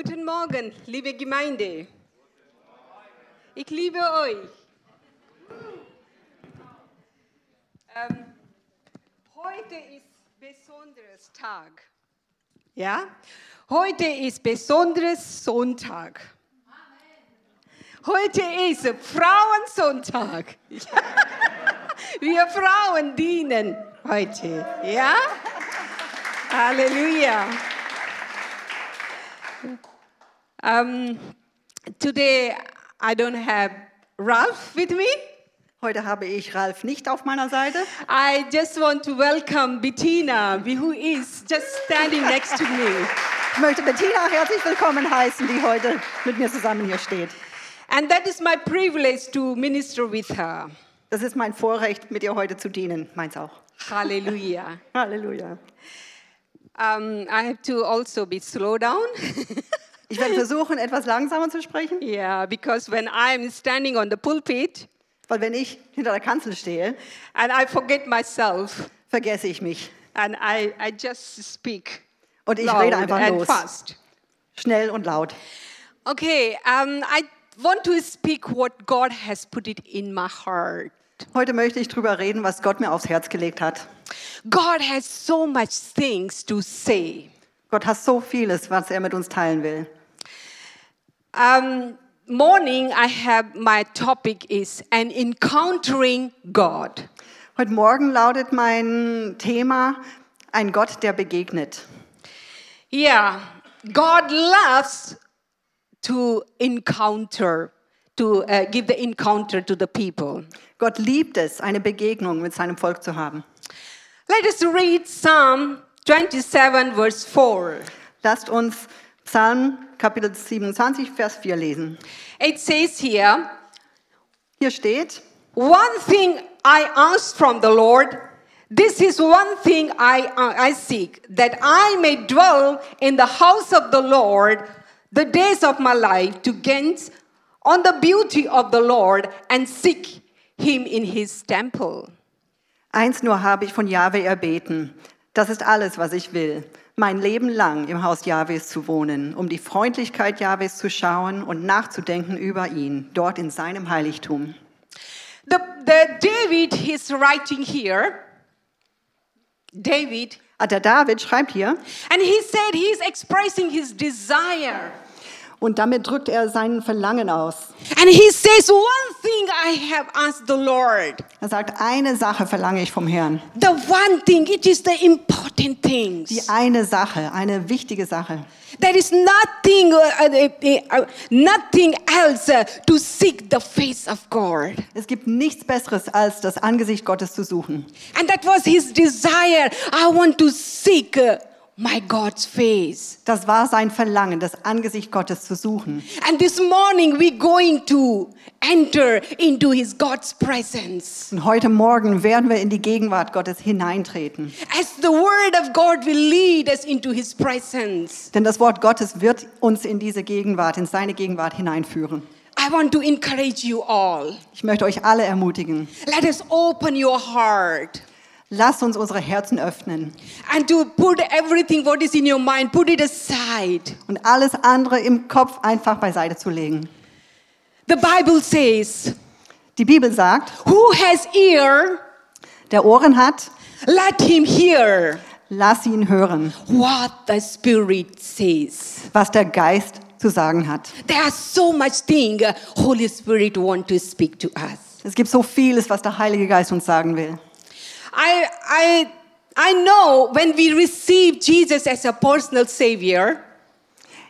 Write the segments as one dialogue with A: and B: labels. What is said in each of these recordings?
A: Guten Morgen, liebe Gemeinde. Ich liebe euch. Ähm, heute ist besonderes Tag. Ja? Heute ist besonderes Sonntag. Heute ist Frauensonntag. Wir Frauen dienen heute. Ja? Halleluja. Um, today I don't have Ralph with me.
B: Heute habe ich Ralf nicht auf meiner Seite.
A: I just want to welcome Bettina, who is just standing next to me.
B: Ich möchte Bettina herzlich willkommen heißen, die heute mit mir zusammen hier steht.
A: And that is my privilege to minister with her.
B: Das ist mein Vorrecht, mit ihr heute zu dienen. Meins auch.
A: Hallelujah.
B: Halleluja.
A: Um, I have to also be slow down.
B: Ich werde versuchen, etwas langsamer zu sprechen,
A: yeah, because when I'm standing on the pulpit
B: weil wenn ich hinter der Kanzel stehe,
A: and I forget myself
B: vergesse ich mich.
A: and I, I just speak
B: Und ich rede einfach
A: and
B: los.
A: fast.
B: Schnell und laut.
A: Okay, um, I want to speak what God has put it in my heart.
B: Heute möchte ich darüber reden, was Gott mir aufs Herz gelegt hat.
A: God has so much things to say.
B: Gott hat so vieles, was er mit uns teilen will.
A: Um, morning, I have my topic is an encountering God.
B: Heute Morgen lautet mein Thema ein Gott, der begegnet.
A: Yeah, God loves to encounter, to uh, give the encounter to the people.
B: Gott liebt es, eine Begegnung mit seinem Volk zu haben.
A: Let us read Psalm 27, verse 4.
B: Lasst uns Psalm Kapitel 27, Vers 4 lesen.
A: It says here,
B: Hier steht,
A: One thing I ask from the Lord, this is one thing I, I seek, that I may dwell in the house of the Lord the days of my life to gaze on the beauty of the Lord and seek him in his temple.
B: eins nur habe ich von Jahwe erbeten. Das ist alles, was ich will. Mein Leben lang im Haus Jahwes zu wohnen, um die Freundlichkeit Jahwes zu schauen und nachzudenken über ihn, dort in seinem Heiligtum.
A: The, the David is writing here, David,
B: Ah, der David schreibt hier,
A: and he said he's expressing his desire.
B: Und damit drückt er sein Verlangen aus.
A: And he says, One thing I have asked the Lord.
B: Er sagt, eine Sache verlange ich vom Herrn.
A: The one thing, it is the important
B: Die
A: things.
B: eine Sache, eine wichtige Sache.
A: There is nothing, uh, uh, uh, nothing else to seek the face of God.
B: Es gibt nichts Besseres, als das Angesicht Gottes zu suchen.
A: And that was his desire. I want to seek my God's face.
B: Das war sein Verlangen, das Angesicht Gottes zu suchen.
A: And this morning we're going to enter into his God's presence.
B: Und heute Morgen werden wir in die Gegenwart Gottes hineintreten.
A: As the word of God will lead us into his presence.
B: Denn das Wort Gottes wird uns in diese Gegenwart, in seine Gegenwart hineinführen.
A: I want to encourage you all.
B: Ich möchte euch alle ermutigen.
A: Let us open your heart
B: Lasst uns unsere Herzen öffnen
A: and to put everything what is in your mind, put it aside.
B: und alles andere im Kopf einfach beiseite zu legen.
A: The Bible says,
B: Die Bibel sagt,
A: Who has ear,
B: der Ohren hat,
A: let him hear
B: lass ihn hören,
A: what the Spirit says.
B: was der Geist zu sagen hat.
A: There are so much thing Holy Spirit want to speak to us.
B: Es gibt so vieles, was der Heilige Geist uns sagen will.
A: I, I, I know when we receive Jesus as a personal Savior,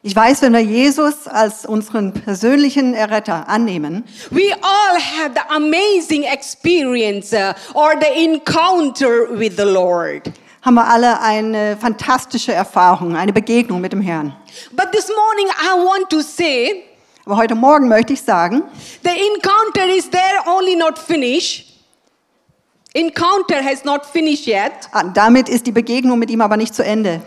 B: Ich weiß, wenn wir Jesus als unseren persönlichen Erretter annehmen,
A: we all have the amazing experience uh, or the encounter with the Lord.
B: haben wir alle eine fantastische Erfahrung, eine Begegnung mit dem Herrn.
A: But this morning I want to say
B: Aber heute Morgen möchte ich sagen,
A: the encounter is there only not finished. Encounter has not finished yet.
B: ah, damit ist die Begegnung mit ihm aber nicht zu Ende.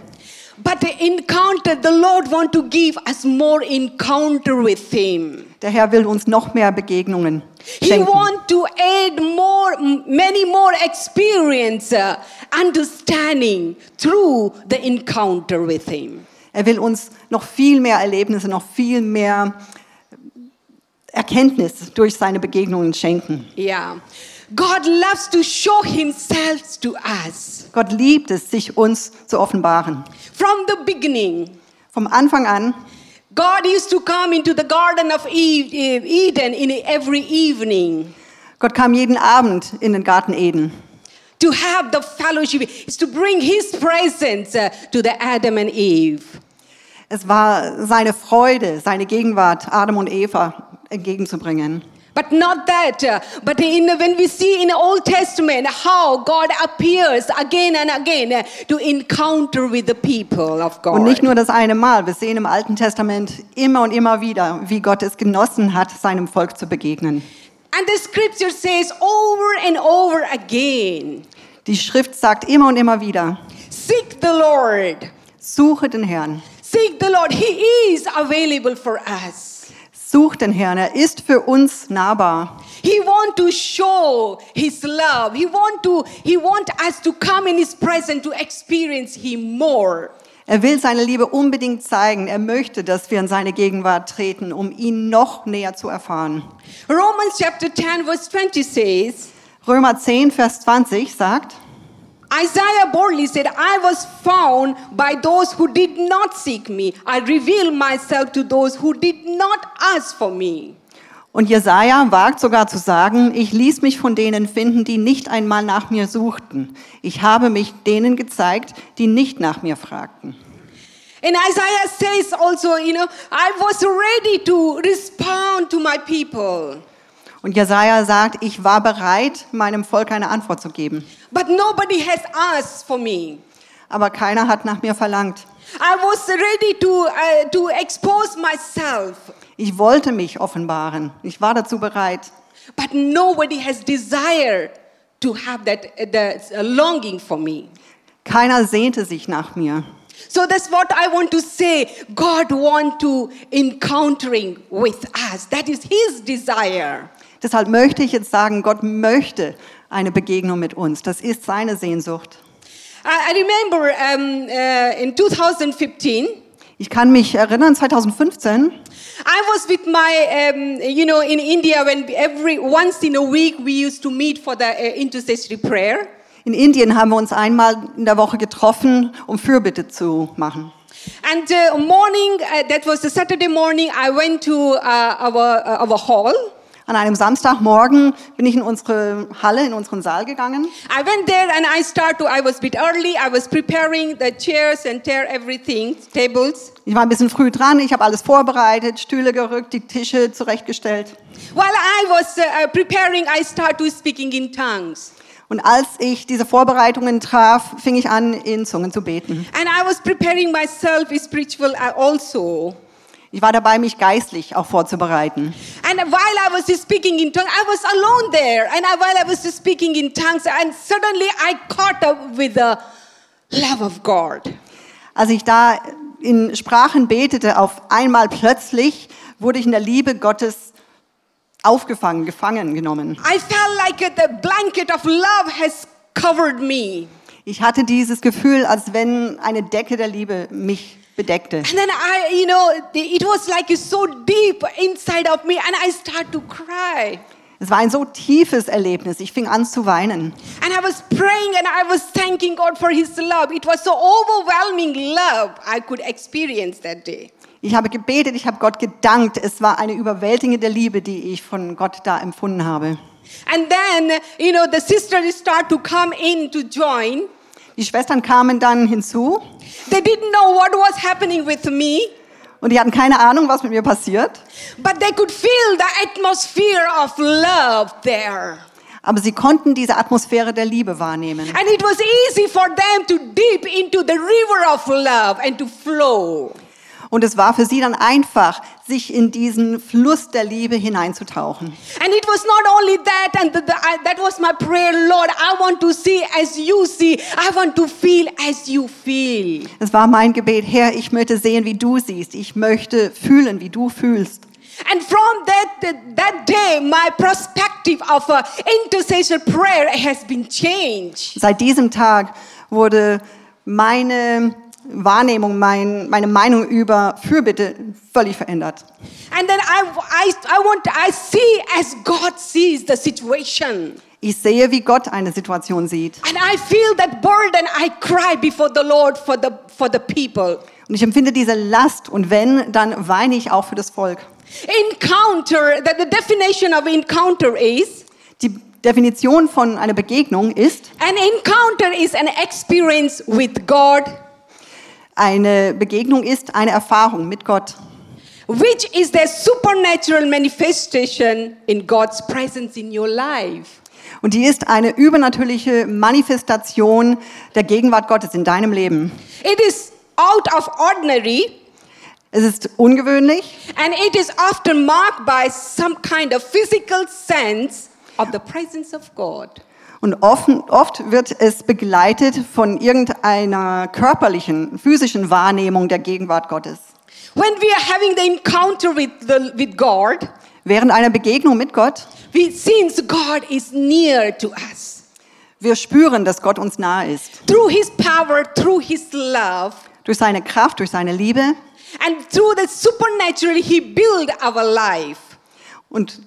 A: But the encounter, the Lord want to give us more encounter with Him.
B: Der Herr will uns noch mehr Begegnungen
A: He
B: schenken.
A: want to add more, many more experience, uh, understanding through the encounter with Him.
B: Er will uns noch viel mehr Erlebnisse, noch viel mehr Erkenntnis durch seine Begegnungen schenken.
A: Yeah. God loves to show himself to us
B: Gott liebt es, sich uns zu offenbaren.
A: from the beginning.
B: Vom Anfang an
A: God used to come into the Garden of Eve- Eden in every evening
B: Gott kam jeden Abend in den Garten Eden,
A: to have the fellowship, is to bring His presence uh, to the Adam and Eve.
B: Es war seine Freude, seine Gegenwart, Adam und Eva entgegenzubringen.
A: But not that, uh, but in, when we see in the Old Testament how God appears again and again uh, to encounter with the people of God.
B: Und nicht nur das eine Mal, wir sehen im Alten Testament immer und immer wieder, wie Gott es genossen hat, seinem Volk zu begegnen.
A: And the scripture says over and over again
B: Die Schrift sagt immer und immer wieder,
A: seek the Lord.
B: suche den Herrn,
A: Seek the Lord. He is available for us.
B: Such den Herrn, er ist für uns nahbar.
A: He want to show his love. He want to he want us to come in his presence to experience him more.
B: Er will seine Liebe unbedingt zeigen. Er möchte, dass wir in seine Gegenwart treten, um ihn noch näher zu erfahren.
A: Romans chapter 10 verse 20 says,
B: Römer 10, Vers 20 sagt,
A: Isaiah boldly said, I was found by those who did not seek me. I revealed myself to those who did not ask for me.
B: und Jesaja wagt sogar zu sagen, ich ließ mich von denen finden, die nicht einmal nach mir suchten. Ich habe mich denen gezeigt, die nicht nach mir fragten.
A: And Isaiah says also, you know, I was ready to respond to my people.
B: Und Jesaja sagt, ich war bereit, meinem Volk eine Antwort zu geben.
A: But nobody has asked for me.
B: Aber keiner hat nach mir verlangt.
A: I was ready to, uh, to expose myself,
B: Ich wollte mich offenbaren. Ich war dazu bereit.
A: but nobody has desire to have that uh, the uh, longing for me.
B: Keiner sehnte sich nach mir.
A: So that's what I want to say. God want to encountering with us. That is His desire.
B: Deshalb möchte ich jetzt sagen, Gott möchte eine Begegnung mit uns. Das ist seine Sehnsucht.
A: I, remember um, uh, in 2015.
B: Ich kann mich erinnern, 2015,
A: I was with my, um, you know, in India when every once in a week we used to meet for the uh, intercessory prayer.
B: in Indien haben wir uns einmal in der Woche getroffen, um Fürbitte zu machen.
A: And uh, morning, uh, that was the Saturday morning, I went to uh, our, uh, our hall.
B: An einem Samstagmorgen bin ich in unsere Halle, in unseren Saal gegangen.
A: I went there and I started to, I was a bit early, I was preparing the chairs and tear everything, tables.
B: Ich war ein bisschen früh dran, ich habe alles vorbereitet, Stühle gerückt, die Tische zurechtgestellt.
A: While I was uh, preparing, I started to speaking in tongues.
B: Und als ich diese Vorbereitungen traf, fing ich an, in Zungen zu beten.
A: And I was preparing myself spiritual uh, also.
B: Ich war dabei, mich geistlich auch vorzubereiten.
A: And while I was speaking in tongues, I was alone there. And while I was speaking in tongues, and suddenly I caught up with the love of God.
B: Als ich da in Sprachen betete, auf einmal plötzlich wurde ich in der Liebe Gottes aufgefangen, gefangen genommen.
A: I felt like the blanket of love has covered me.
B: Ich hatte dieses Gefühl, als wenn eine Decke der Liebe mich bedeckte.
A: And then I, you know, it was like so deep inside of me, and I started to cry.
B: Es war ein so tiefes Erlebnis. Ich fing an zu weinen.
A: And I was praying and I was thanking God for His love. It was so overwhelming love I could experience that day.
B: Ich habe gebetet, ich habe Gott gedankt. Es war eine überwältigende Liebe, die ich von Gott da empfunden habe.
A: And then, you know, the sisters start to come in to join.
B: Die Schwestern kamen dann hinzu
A: They didn't know what was happening with me,
B: und die hatten keine Ahnung, was mit mir passiert.
A: but they could feel the atmosphere of love there.
B: Aber sie konnten diese Atmosphäre der Liebe wahrnehmen.
A: And it was easy for them to dip into the river of love and to flow.
B: Und es war für sie dann einfach, sich in diesen Fluss der Liebe hineinzutauchen.
A: And it was not only that, and the, the, I, that was my prayer, Lord. I want to see as you see. I want to feel as you feel.
B: Es war mein Gebet, Herr, ich möchte sehen, wie du siehst. Ich möchte fühlen, wie du fühlst.
A: And from that, that day, my perspective of uh, intercession prayer has been changed.
B: Seit diesem Tag wurde meine Wahrnehmung, mein, meine Meinung über Fürbitte völlig verändert.
A: And then I, I, I want, I see as God sees the situation.
B: Ich sehe, wie Gott eine Situation sieht.
A: And I feel that burden. I cry before the Lord for the, for the people.
B: Und ich empfinde diese Last und wenn, dann weine ich auch für das Volk.
A: Encounter, that the definition of encounter is,
B: Die Definition von einer Begegnung ist,
A: an encounter is an experience with God,
B: eine Begegnung ist eine Erfahrung mit Gott.
A: which is the supernatural manifestation in God's presence in your life.
B: Und die ist eine übernatürliche Manifestation der Gegenwart Gottes in deinem Leben.
A: It is out of ordinary
B: Es ist ungewöhnlich
A: and it is often marked by some kind of physical sense of the presence of God.
B: Und offen, oft wird es begleitet von irgendeiner körperlichen, physischen Wahrnehmung der Gegenwart Gottes.
A: When we are having the encounter with, the, with God,
B: Während einer Begegnung mit Gott,
A: we seems God is near to us.
B: wir spüren, dass Gott uns nahe ist.
A: Through His power, through His love,
B: Durch seine Kraft, durch seine Liebe
A: and through the supernatural, He built our life.
B: und,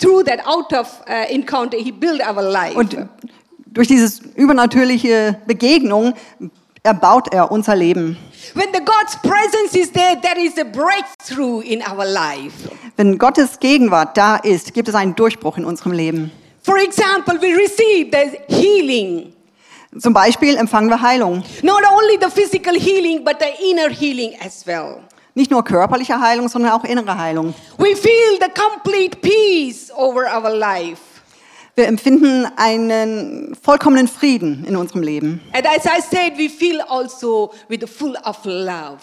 A: Through that out of uh, encounter, He built our life.
B: und durch diese übernatürliche Begegnung erbaut er unser Leben.
A: when the God's presence is there, there is a breakthrough in our life.
B: Wenn Gottes Gegenwart da ist, gibt es einen Durchbruch in unserem Leben.
A: For example, we receive the healing.
B: Zum Beispiel empfangen wir Heilung.
A: Not only the physical healing, but the inner healing as well.
B: Nicht nur körperliche Heilung, sondern auch innere Heilung.
A: We feel the complete peace over our life.
B: Wir empfinden einen vollkommenen Frieden in unserem Leben.
A: And as I said, we feel also with full of love.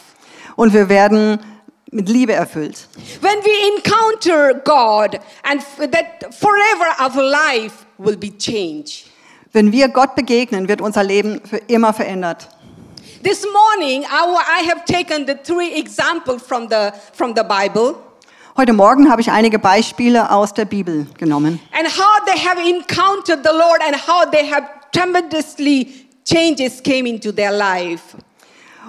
B: Und wir werden mit Liebe erfüllt.
A: When we encounter God, and that forever our life will be changed.
B: Wenn wir Gott begegnen, wird unser Leben für immer verändert.
A: This morning, I, have taken the three examples from the, from the Bible
B: Heute Morgen habe ich einige Beispiele aus der Bibel genommen
A: and how they have encountered the Lord and how they have tremendously changes came into their life.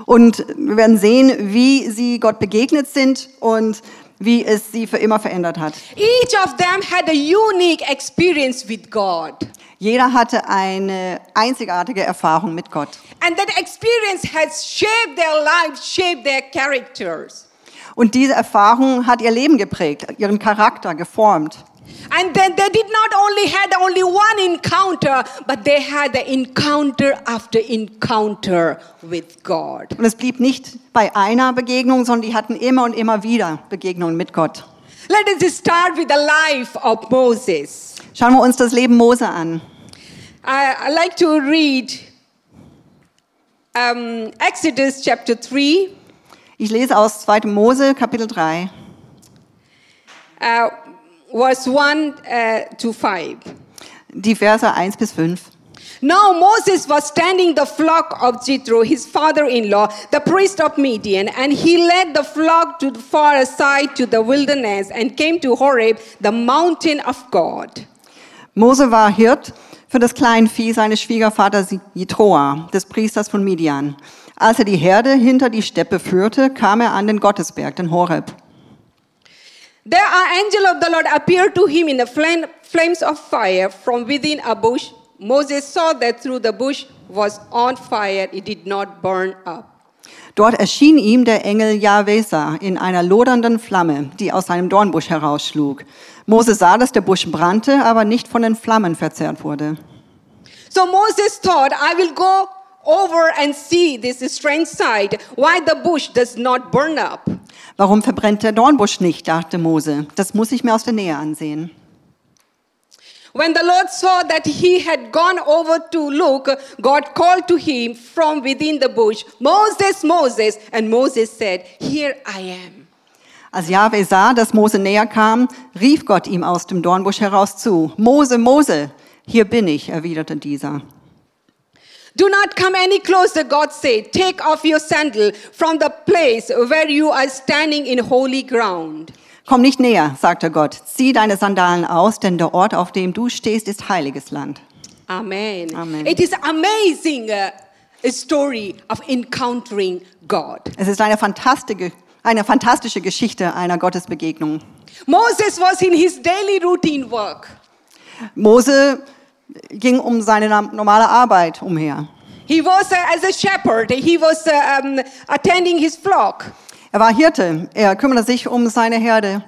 B: und wir werden sehen, wie sie Gott begegnet sind und wie es sie für immer verändert hat.
A: Each of them had a unique experience with God.
B: Jeder hatte eine einzigartige Erfahrung mit Gott.
A: And that experience has shaped their lives, shaped their characters.
B: Und diese Erfahrung hat ihr Leben geprägt, ihren Charakter geformt.
A: And then they did not only had only one encounter, but they had the encounter after encounter with God.
B: Und es blieb nicht bei einer Begegnung, sondern die hatten immer und immer wieder Begegnungen mit Gott.
A: Let us start with the life of Moses.
B: Schauen wir uns das Leben Mose an.
A: I, I like to read um, Exodus chapter 3,
B: Ich lese aus 2. Mose, Kapitel 3,
A: uh, verse 1 uh, to 5.
B: die Verse 1 bis 5.
A: Now Moses was standing the flock of Jethro, his father-in-law, the priest of Midian, and he led the flock to the far aside to the wilderness and came to Horeb, the mountain of God.
B: Mose war Hirt für das Kleinvieh seines Schwiegervaters Jethroa, des Priesters von Midian. Als er die Herde hinter die Steppe führte, kam er an den Gottesberg, den Horeb.
A: There an angel of the Lord appeared to him in the flame, flames of fire from within a bush. Moses saw that through the bush was on fire, it did not burn up.
B: Dort erschien ihm der Engel Jahwesa in einer lodernden Flamme, die aus seinem Dornbusch herausschlug. Mose sah, dass der Busch brannte, aber nicht von den Flammen verzehrt wurde.
A: So Moses thought, I will go over and see this strange sight, why the bush does not burn up.
B: Warum verbrennt der Dornbusch nicht, dachte Mose. Das muss ich mir aus der Nähe ansehen.
A: When the Lord saw that he had gone over to look, God called to him from within the bush, Moses, Moses. And Moses said, Here I am.
B: Als Jahwe sah, dass Mose näher kam, rief Gott ihm aus dem Dornbusch heraus zu. Mose, Mose, hier bin ich, erwiderte dieser.
A: Do not come any closer, God said. Take off your sandal from the place where you are standing in holy ground.
B: Komm nicht näher, sagte Gott. Zieh deine Sandalen aus, denn der Ort, auf dem du stehst, ist heiliges Land.
A: Amen.
B: Amen.
A: It is amazing uh, a story of encountering God.
B: Es ist eine fantastische, eine fantastische Geschichte einer Gottesbegegnung.
A: Moses was in his daily routine work.
B: Mose ging um seine normale Arbeit umher.
A: He was uh, as a shepherd. He was uh, um, attending his flock.
B: Er war Hirte, er kümmerte sich um seine Herde.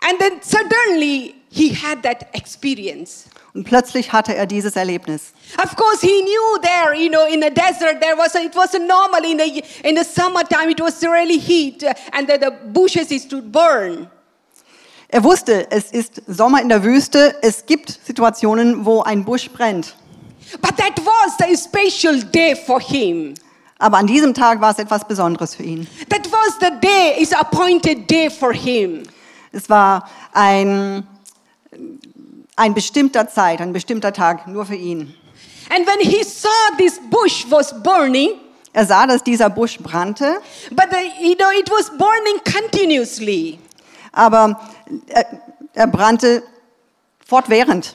A: And then suddenly he had that experience.
B: Und plötzlich hatte er dieses Erlebnis.
A: Of course, he knew there, you know, in the desert, there was a, it was a normal in the in the summertime. It was really heat, uh, and the, the bushes is to burn.
B: Er wusste, es ist Sommer in der Wüste, es gibt Situationen, wo ein Busch brennt.
A: But that was a special day for him.
B: Aber an diesem Tag war es etwas Besonderes für ihn.
A: That was the day, is appointed day for him.
B: Es war ein, ein bestimmter Zeit, ein bestimmter Tag nur für ihn.
A: And when he saw this bush was burning,
B: Er sah, dass dieser Busch brannte,
A: but the, you know it was burning continuously,
B: aber er, er brannte fortwährend.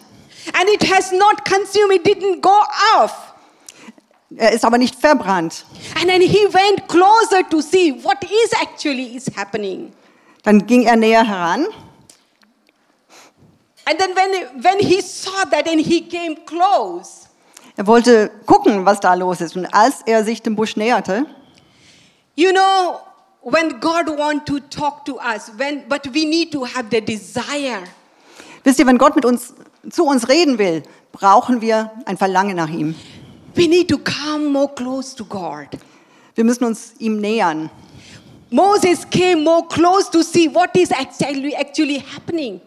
A: and it has not consumed. It didn't go off.
B: Er ist aber nicht verbrannt.
A: And then he went closer to see what is actually is happening.
B: Dann ging er näher heran
A: And then when, when he saw that and he came close,
B: Er wollte gucken, was da los ist. Und als er sich dem Busch näherte,
A: you know, when God want to talk to us, when, but we need to have the desire.
B: wisst ihr, wenn Gott mit uns zu uns reden will, brauchen wir ein Verlangen nach ihm.
A: We need to come more close to God.
B: Wir müssen uns ihm nähern.
A: Moses came more close to see what is actually, actually happening.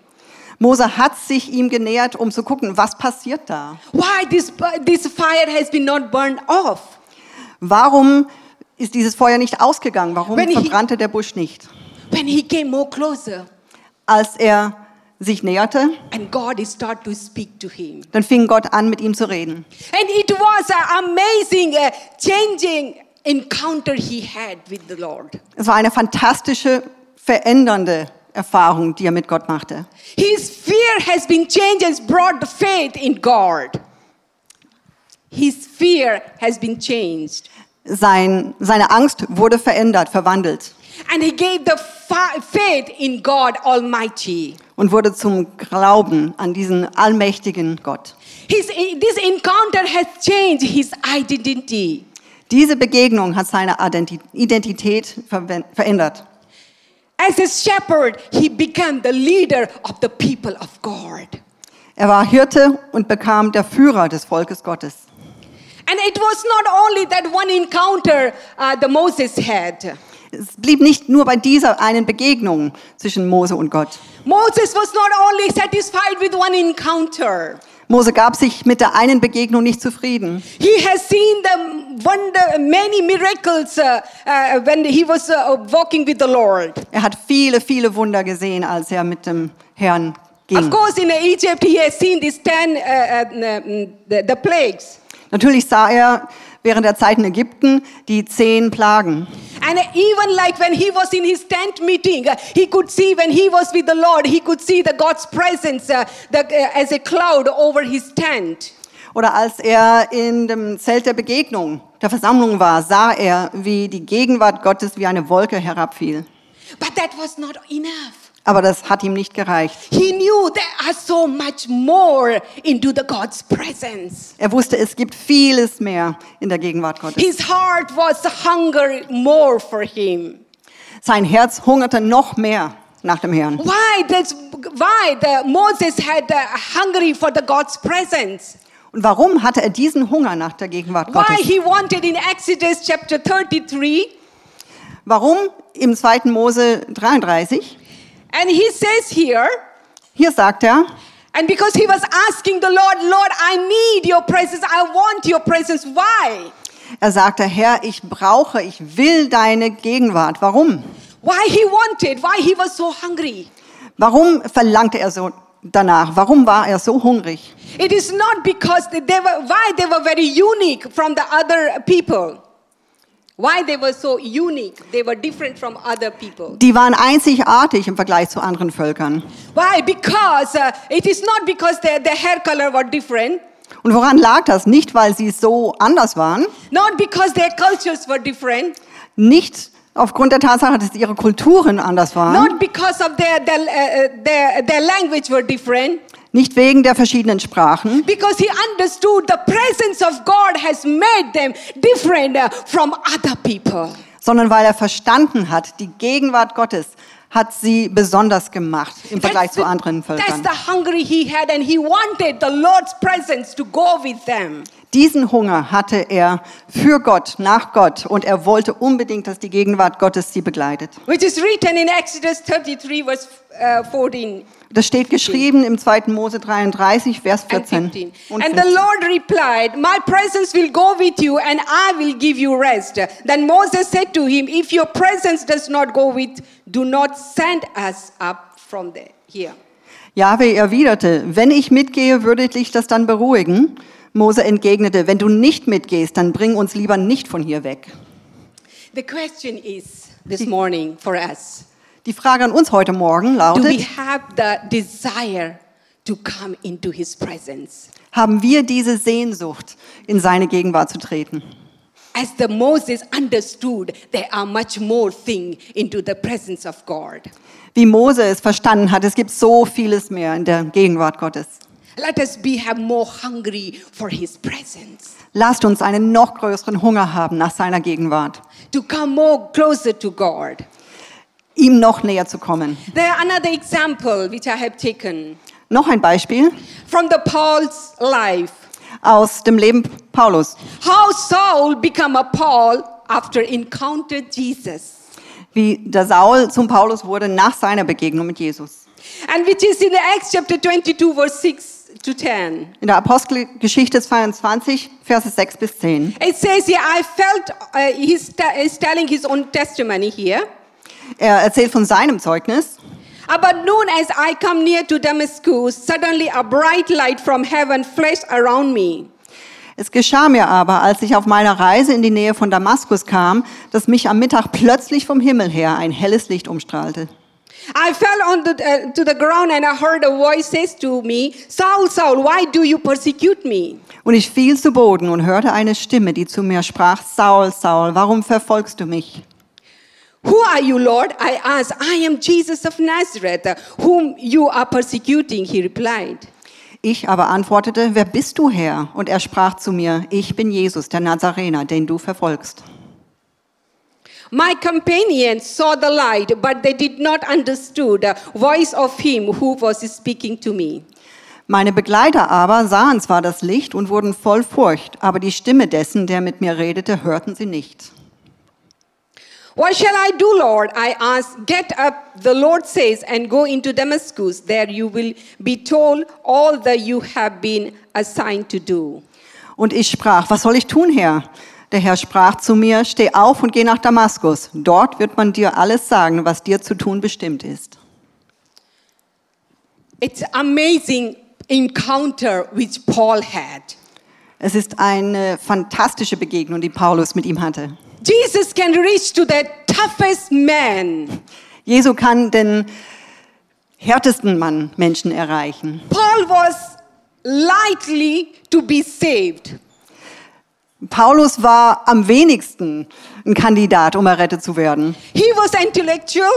B: Mose hat sich ihm genähert, um zu gucken, was passiert da?
A: Why this, this fire has been not burned off?
B: Warum ist dieses Feuer nicht ausgegangen? Warum
A: ich-
B: verbrannte der Busch nicht?
A: When he came more closer,
B: Als er sich näherte,
A: and God to speak to him.
B: dann fing Gott an, mit ihm zu reden.
A: And it was an amazing, uh, changing encounter he had with the Lord.
B: Es war eine fantastische, verändernde Erfahrung, die er mit Gott machte.
A: His fear has been changed and brought faith in God. His fear has been changed.
B: Sein, seine Angst wurde verändert, verwandelt
A: And he gave the fa- faith in God Almighty.
B: und wurde zum Glauben an diesen allmächtigen Gott.
A: His, this encounter has changed his identity.
B: Diese Begegnung hat seine Identi- Identität verändert.
A: As a shepherd, he became the leader of the people of God.
B: Er war Hirte und bekam der Führer des Volkes Gottes.
A: And it was not only that one encounter uh, the Moses had.
B: Es blieb nicht nur bei dieser einen Begegnung zwischen Mose und Gott.
A: Moses was not only satisfied with one encounter.
B: Mose gab sich mit der einen Begegnung nicht zufrieden.
A: He has seen the wonder, many miracles uh, uh, when he was uh, walking with the Lord.
B: Er hat viele, viele Wunder gesehen, als er mit dem Herrn
A: Of
B: ging.
A: course, in Egypt, he has seen these ten, uh, uh, the, the plagues.
B: Natürlich sah er während der Zeit in Ägypten die zehn Plagen.
A: And even like when he was in his tent meeting, he could see when he was with the Lord, he could see the God's presence uh, the, uh, as a cloud over his tent.
B: Oder als er in dem Zelt der Begegnung, der Versammlung war, sah er, wie die Gegenwart Gottes wie eine Wolke herabfiel.
A: But that was not enough.
B: Aber das hat ihm nicht gereicht.
A: He knew there are so much more into the God's presence.
B: Er wusste, es gibt vieles mehr in der Gegenwart Gottes.
A: His heart was hunger more for him.
B: Sein Herz hungerte noch mehr nach dem Herrn.
A: Why? That's why the Moses had uh, hungry for the God's presence.
B: Und warum hatte er diesen Hunger nach der Gegenwart
A: Why
B: Gottes?
A: he wanted in Exodus chapter 33,
B: Warum im 2. Mose 33?
A: And he says here,
B: Hier sagt er,
A: and because he was asking the Lord, Lord, I need your presence, I want your presence. Why?
B: er sagte, Herr, ich brauche, ich will deine Gegenwart. Warum?
A: Why he wanted? Why he was so hungry?
B: Warum verlangte er so danach? Warum war er so hungrig?
A: It is not because they were why they were very unique from the other people.
B: Die waren einzigartig im Vergleich zu anderen Völkern.
A: Why? Because uh, it is not because their, their hair color were different.
B: Und woran lag das? Nicht, weil sie so anders waren,
A: not because their cultures were different,
B: nicht aufgrund der Tatsache, dass ihre Kulturen anders waren,
A: not because of their, their, uh, their, their language were different,
B: nicht wegen der verschiedenen Sprachen,
A: because he understood the presence of God has made them different uh, from other people.
B: sondern weil er verstanden hat, die Gegenwart Gottes hat sie besonders gemacht im Vergleich
A: That's
B: zu anderen
A: That's
B: Völkern.
A: the hunger he had, and he wanted the Lord's presence to go with them.
B: Diesen Hunger hatte er für Gott, nach Gott und er wollte unbedingt, dass die Gegenwart Gottes sie begleitet.
A: Which is written in Exodus 33, verse uh, 14
B: Das steht geschrieben im 2. Mose 33, Vers
A: and
B: 14
A: 15.
B: und
A: And the
B: 15.
A: Lord replied, My presence will go with you, and I will give you rest. Then Moses said to him, If your presence does not go with, do not send us up from there, here.
B: Jahwe erwiderte, wenn ich mitgehe, würde dich das dann beruhigen. Mose entgegnete, wenn du nicht mitgehst, dann bring uns lieber nicht von hier weg.
A: The question is this morning for us
B: Die Frage an uns heute Morgen
A: Do we
B: lautet,
A: have the desire to come into his presence?
B: haben wir diese Sehnsucht, in seine Gegenwart zu treten?
A: As the Moses understood, there are much more thing into the presence of God.
B: Wie Mose es verstanden hat, es gibt so vieles mehr in der Gegenwart Gottes.
A: Let us be have more hungry for his presence.
B: Lasst uns einen noch größeren Hunger haben nach seiner Gegenwart,
A: To come more closer to God.
B: ihm noch näher zu kommen.
A: There another example which I have taken
B: Noch ein Beispiel
A: from the Paul's life.
B: aus dem Leben Paulus,
A: How Saul become a Paul after encounter Jesus.
B: wie der Saul zum Paulus wurde nach seiner Begegnung mit Jesus.
A: And which is in the Acts chapter 22 verse 6 to 10.
B: In der Apostelgeschichte 22, Verse 6 bis 10.
A: It says here, I felt, uh, he's, he's telling his own testimony here.
B: Er erzählt von seinem Zeugnis.
A: About noon, as I come near to Damascus, suddenly a bright light from heaven flashed around me.
B: Es geschah mir aber, als ich auf meiner Reise in die Nähe von Damaskus kam, dass mich am Mittag plötzlich vom Himmel her ein helles Licht umstrahlte.
A: I fell on the, uh, to the ground and I heard a voice says to me, Saul, Saul, why do you persecute me?
B: Und ich fiel zu Boden und hörte eine Stimme, die zu mir sprach, Saul, Saul, warum verfolgst du mich?
A: Who are you, Lord? I asked. I am Jesus of Nazareth, whom you are persecuting, he replied.
B: Ich aber antwortete, wer bist du, Herr? Und er sprach zu mir, ich bin Jesus, der Nazarener, den du verfolgst.
A: My companions saw the light, but they did not understood the voice of him who was speaking to me.
B: Meine Begleiter aber sahen zwar das Licht und wurden voll Furcht, aber die Stimme dessen, der mit mir redete, hörten sie nicht.
A: What shall I do, Lord? I asked. Get up, the Lord says, and go into Damascus. There you will be told all that you have been assigned to do.
B: Und ich sprach, was soll ich tun, Herr? Der Herr sprach zu mir, steh auf und geh nach Damaskus. Dort wird man dir alles sagen, was dir zu tun bestimmt ist.
A: It's amazing encounter which Paul had.
B: Es ist eine fantastische Begegnung, die Paulus mit ihm hatte.
A: Jesus can reach to the toughest man.
B: Jesu kann den härtesten Mann Menschen erreichen.
A: Paul was likely to be saved.
B: Paulus war am wenigsten ein Kandidat, um errettet zu werden.
A: He was intellectual.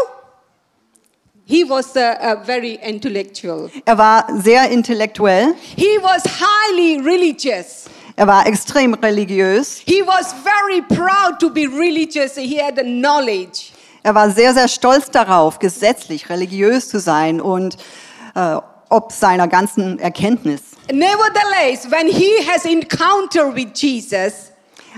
A: He was uh, uh, very intellectual.
B: Er war sehr intellektuell,
A: He was highly religious.
B: er war extrem religiös,
A: He was very proud to be religious. He had knowledge.
B: er war sehr, sehr stolz darauf, gesetzlich religiös zu sein und äh, ob seiner ganzen Erkenntnis.
A: Nevertheless, when he has encounter with Jesus,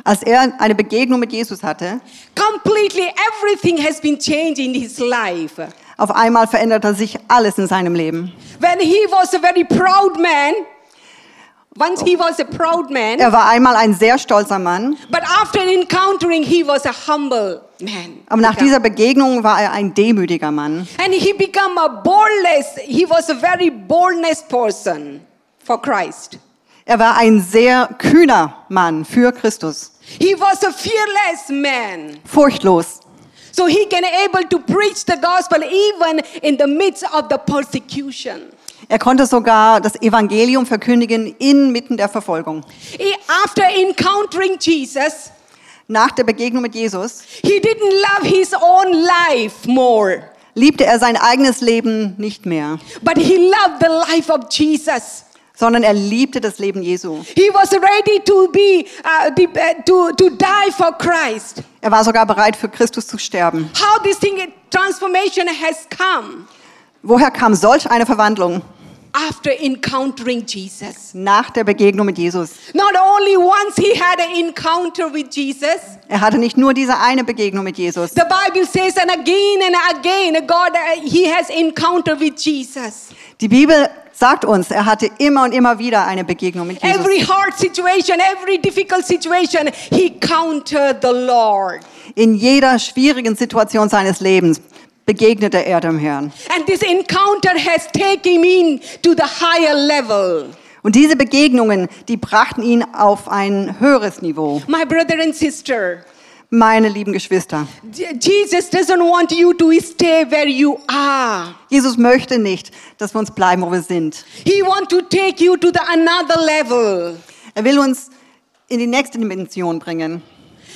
B: Als er eine Begegnung mit Jesus hatte,
A: completely everything has been changed in his life.
B: auf einmal veränderte sich alles in seinem Leben.
A: When he was a very proud man, once he was a proud man,
B: Er war einmal ein sehr stolzer Mann,
A: but after encountering, he was a humble man.
B: aber nach dieser Begegnung war er ein demütiger Mann.
A: And he became a boldness, he was a very boldness person for Christ.
B: Er war ein sehr kühner Mann für Christus,
A: He was a fearless man.
B: furchtlos.
A: So he can able to preach the gospel even in the midst of the persecution.
B: Er konnte sogar das Evangelium verkündigen inmitten der Verfolgung.
A: He- After encountering Jesus,
B: Nach der Begegnung mit Jesus
A: he didn't love his own life more,
B: liebte er sein eigenes Leben nicht mehr,
A: but he loved the life of Jesus.
B: Sondern er liebte das Leben Jesu.
A: He was ready to be uh, the, uh, to, to die for Christ.
B: Er war sogar bereit, für Christus zu sterben.
A: How this thing transformation has come
B: Woher kam solch eine Verwandlung?
A: after encountering Jesus.
B: Nach der Begegnung mit Jesus.
A: Not only once he had an encounter with Jesus,
B: Er hatte nicht nur diese eine Begegnung mit Jesus.
A: the Bible says, and again and again, God, uh, he has encounter with Jesus.
B: Die Bibel sagt uns, er hatte immer und immer wieder eine Begegnung mit Jesus.
A: Every hard situation, every difficult situation, he countered the Lord.
B: In jeder schwierigen Situation seines Lebens begegnete er dem Herrn.
A: And this encounter has taken him to the higher level.
B: Und diese Begegnungen, die brachten ihn auf ein höheres Niveau.
A: My brother and sister,
B: Meine lieben Geschwister,
A: Jesus doesn't want you to stay where you are.
B: Jesus möchte nicht, dass wir uns bleiben, wo wir sind.
A: He wants to take you to the another level.
B: Er will uns in die nächste Dimension bringen.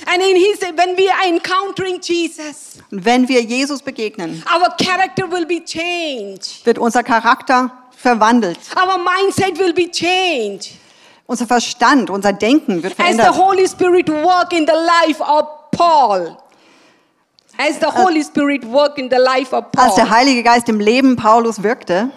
A: And in his, when we are encountering Jesus,
B: Und wenn wir Jesus begegnen,
A: our character will be changed.
B: wird unser Charakter verwandelt.
A: Our mindset will be changed.
B: Unser Verstand, unser Denken wird
A: As the
B: verändert.
A: Holy Spirit work in the life of Paul. As the Holy Spirit work in the life of
B: Als der
A: Paul.
B: Heilige Geist im Leben Paulus wirkte,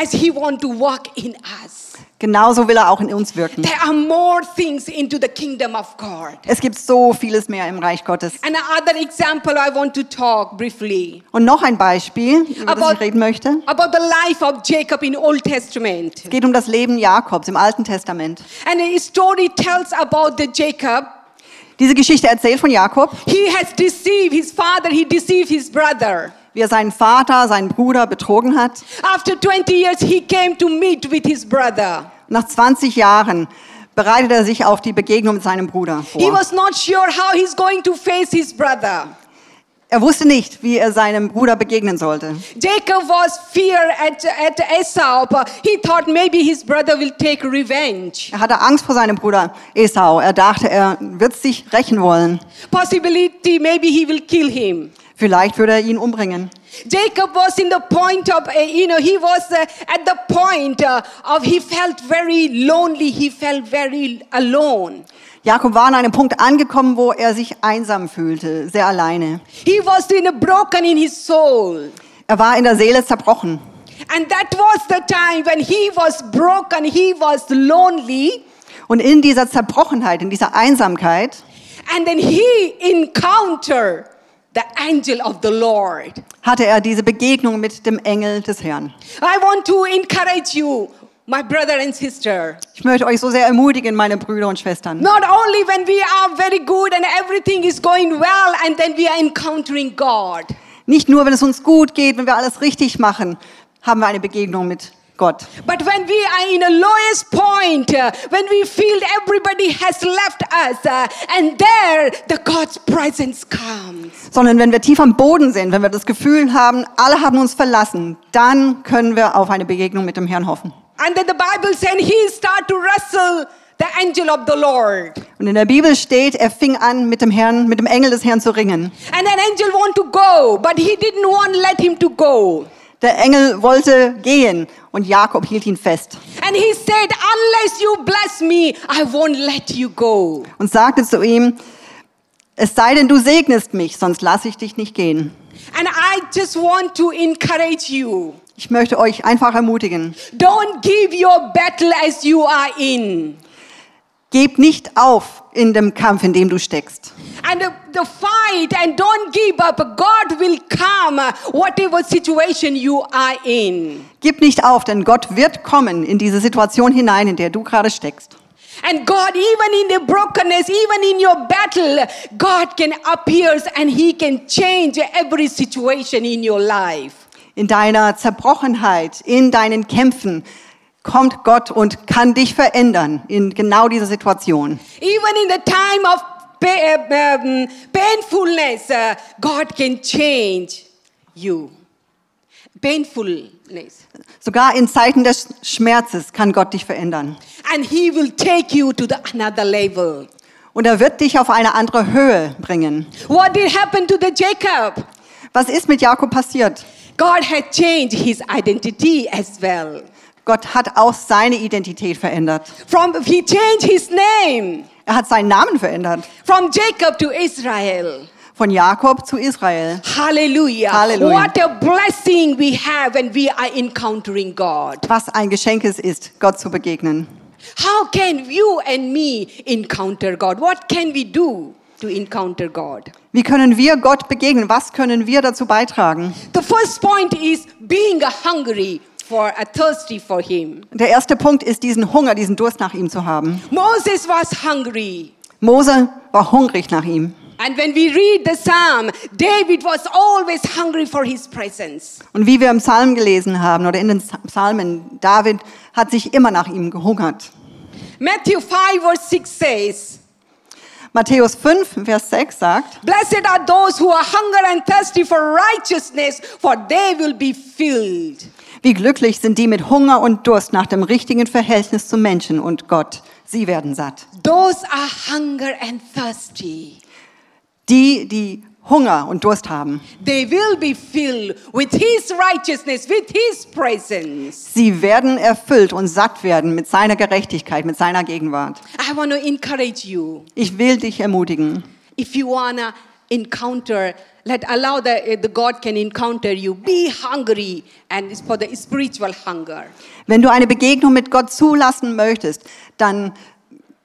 A: As he want to work in us.
B: genauso will er auch in uns wirken.
A: There are more things into the kingdom of God.
B: Es gibt so vieles mehr im Reich Gottes.
A: And another example I want to talk briefly
B: Und noch ein Beispiel, über das
A: About-
B: ich reden möchte.
A: about the life of Jacob in Old Testament.
B: Es geht um das Leben Jakobs im Alten Testament.
A: And a story tells about the Jacob.
B: Diese Geschichte erzählt von Jakob,
A: He has deceived his father, he deceived his brother.
B: wie er seinen Vater, seinen Bruder betrogen hat.
A: After 20 years, he came to meet with his brother.
B: Nach 20 Jahren bereitet er sich auf die Begegnung mit seinem Bruder
A: He
B: vor.
A: was not sure how he's going to face his brother.
B: Er wusste nicht, wie er seinem Bruder begegnen sollte.
A: Jacob was fear at, at Esau. He thought maybe his brother will take revenge.
B: Er hatte Angst vor seinem Bruder Esau. Er dachte, er wird sich rächen wollen.
A: Possibility, maybe he will kill him.
B: Vielleicht würde er ihn umbringen.
A: Jacob was in the point of, uh, you know, he was uh, at the point uh, of he felt very lonely. He felt very alone.
B: Jakob war an einem Punkt angekommen, wo er sich einsam fühlte, sehr alleine.
A: He was in a broken in his soul.
B: Er war in der Seele zerbrochen.
A: And that was the time when he was broken, he was lonely,
B: Und in dieser Zerbrochenheit, in dieser Einsamkeit,
A: and then he encountered the angel of the Lord.
B: hatte er diese Begegnung mit dem Engel des Herrn.
A: I want to encourage you, my brother and sister.
B: Ich möchte euch so sehr ermutigen, meine Brüder und Schwestern.
A: Not only when we are very good and everything is going well, and then we are encountering God.
B: Nicht nur, wenn es uns gut geht, wenn wir alles richtig machen, haben wir eine Begegnung mit Gott.
A: But when we are in a lowest point, uh, when we feel everybody has left us, uh, and there the God's presence comes.
B: Sondern wenn wir tief am Boden sind, wenn wir das Gefühl haben, alle haben uns verlassen, dann können wir auf eine Begegnung mit dem Herrn hoffen.
A: And then the Bible said he start to wrestle the angel of the Lord.
B: Und in der Bibel steht, er fing an, mit dem Herrn, mit dem Engel des Herrn zu ringen.
A: And an angel want to go, but he didn't want let him to go.
B: Der Engel wollte gehen und Jakob hielt ihn fest
A: And he said, unless you bless me, I won't let you go.
B: und sagte zu ihm, es sei denn, du segnest mich, sonst lasse ich dich nicht gehen.
A: And I just want to encourage you.
B: Ich möchte euch einfach ermutigen,
A: Don't give your battle as you are in.
B: gebt nicht auf in dem Kampf, in dem du steckst.
A: And the, the fight and don't give up. God will come whatever situation you are in.
B: Gib nicht auf, denn Gott wird kommen in diese Situation hinein, in der du gerade steckst.
A: And God, even in the brokenness, even in your battle, God can appear and He can change every situation in your life.
B: In deiner Zerbrochenheit, in deinen Kämpfen kommt Gott und kann dich verändern in genau dieser Situation.
A: Even in the time of um, painfulness, uh, God can change you. painfulness.
B: Sogar in Zeiten des Schmerzes kann Gott dich verändern.
A: And He will take you to the another level.
B: Und er wird dich auf eine andere Höhe bringen.
A: What did happen to the Jacob?
B: Was ist mit Jakob passiert?
A: God had changed his identity as well.
B: Gott hat auch seine Identität verändert.
A: From he changed his name
B: Er hat seinen Namen verändert.
A: from Jacob to Israel.
B: Von Jakob zu Israel.
A: Hallelujah.
B: Hallelujah.
A: What a blessing we have when we are encountering God.
B: Was ein Geschenk es ist, Gott zu begegnen.
A: How can you and me encounter God? What can we do to encounter God?
B: Wie können wir Gott begegnen? Was können wir dazu beitragen?
A: The first point is being hungry for a thirsty for him.
B: Der erste Punkt ist, diesen Hunger, diesen Durst nach ihm zu haben.
A: Moses was hungry.
B: Mose war hungrig nach ihm.
A: And when we read the psalm, David was always hungry for his presence.
B: Und wie wir im Psalm gelesen haben oder in den Psalmen, David hat sich immer nach ihm gehungert.
A: Matthew 5 verse 6 says,
B: Matthäus 5, Vers 6 sagt,
A: Blessed are those who are hunger and thirsty for righteousness, for they will be filled.
B: wie glücklich sind die mit Hunger und Durst nach dem richtigen Verhältnis zum Menschen und Gott. Sie werden satt.
A: Those are hunger and thirsty.
B: Die, die Hunger und Durst haben,
A: They will be filled with His righteousness, with His presence.
B: sie werden erfüllt und satt werden mit seiner Gerechtigkeit, mit seiner Gegenwart.
A: I want to encourage you.
B: Ich will dich ermutigen.
A: If you want to encounter, let allow the, the God can encounter you. Be hungry and it's for the spiritual hunger.
B: Wenn du eine Begegnung mit Gott zulassen möchtest, dann